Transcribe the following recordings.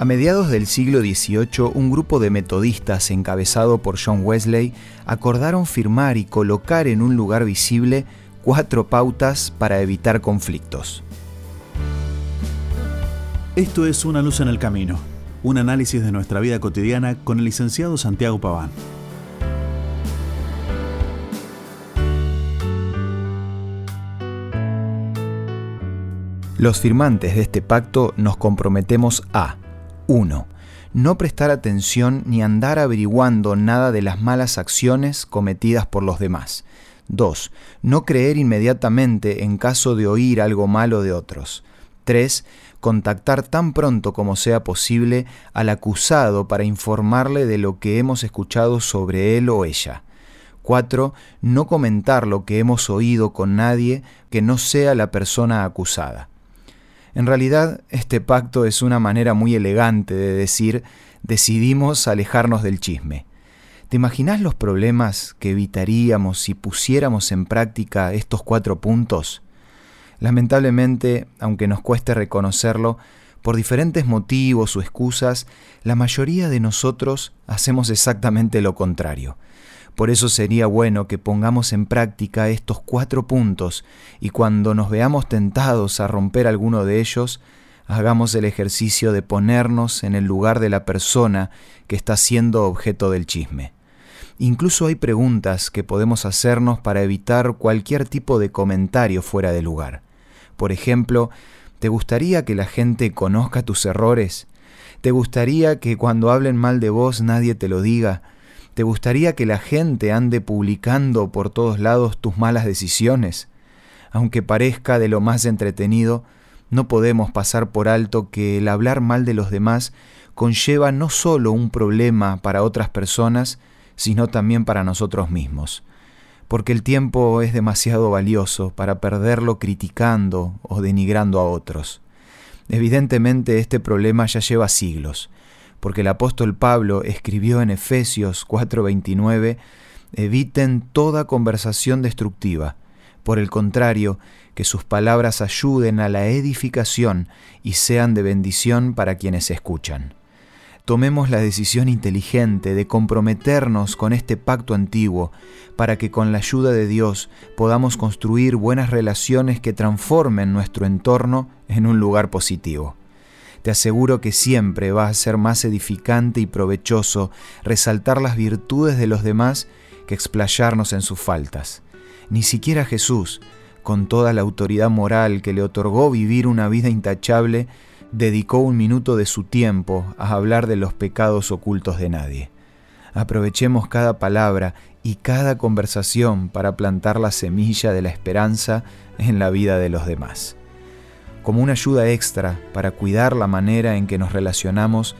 A mediados del siglo XVIII, un grupo de metodistas encabezado por John Wesley acordaron firmar y colocar en un lugar visible cuatro pautas para evitar conflictos. Esto es Una luz en el camino, un análisis de nuestra vida cotidiana con el licenciado Santiago Paván. Los firmantes de este pacto nos comprometemos a 1. No prestar atención ni andar averiguando nada de las malas acciones cometidas por los demás. 2. No creer inmediatamente en caso de oír algo malo de otros. 3. Contactar tan pronto como sea posible al acusado para informarle de lo que hemos escuchado sobre él o ella. 4. No comentar lo que hemos oído con nadie que no sea la persona acusada. En realidad, este pacto es una manera muy elegante de decir decidimos alejarnos del chisme. ¿Te imaginas los problemas que evitaríamos si pusiéramos en práctica estos cuatro puntos? Lamentablemente, aunque nos cueste reconocerlo, por diferentes motivos o excusas, la mayoría de nosotros hacemos exactamente lo contrario. Por eso sería bueno que pongamos en práctica estos cuatro puntos y cuando nos veamos tentados a romper alguno de ellos, hagamos el ejercicio de ponernos en el lugar de la persona que está siendo objeto del chisme. Incluso hay preguntas que podemos hacernos para evitar cualquier tipo de comentario fuera de lugar. Por ejemplo, ¿te gustaría que la gente conozca tus errores? ¿Te gustaría que cuando hablen mal de vos nadie te lo diga? ¿Te gustaría que la gente ande publicando por todos lados tus malas decisiones? Aunque parezca de lo más entretenido, no podemos pasar por alto que el hablar mal de los demás conlleva no solo un problema para otras personas, sino también para nosotros mismos. Porque el tiempo es demasiado valioso para perderlo criticando o denigrando a otros. Evidentemente este problema ya lleva siglos porque el apóstol Pablo escribió en Efesios 4:29, eviten toda conversación destructiva, por el contrario, que sus palabras ayuden a la edificación y sean de bendición para quienes escuchan. Tomemos la decisión inteligente de comprometernos con este pacto antiguo para que con la ayuda de Dios podamos construir buenas relaciones que transformen nuestro entorno en un lugar positivo te aseguro que siempre va a ser más edificante y provechoso resaltar las virtudes de los demás que explayarnos en sus faltas. Ni siquiera Jesús, con toda la autoridad moral que le otorgó vivir una vida intachable, dedicó un minuto de su tiempo a hablar de los pecados ocultos de nadie. Aprovechemos cada palabra y cada conversación para plantar la semilla de la esperanza en la vida de los demás. Como una ayuda extra para cuidar la manera en que nos relacionamos,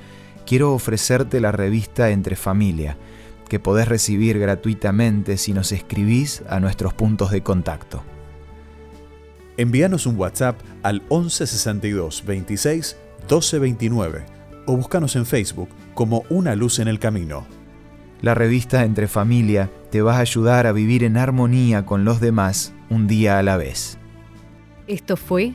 quiero ofrecerte la revista Entre Familia, que podés recibir gratuitamente si nos escribís a nuestros puntos de contacto. Envíanos un WhatsApp al 1162 26 1229 o búscanos en Facebook como Una Luz en el Camino. La revista Entre Familia te va a ayudar a vivir en armonía con los demás un día a la vez. Esto fue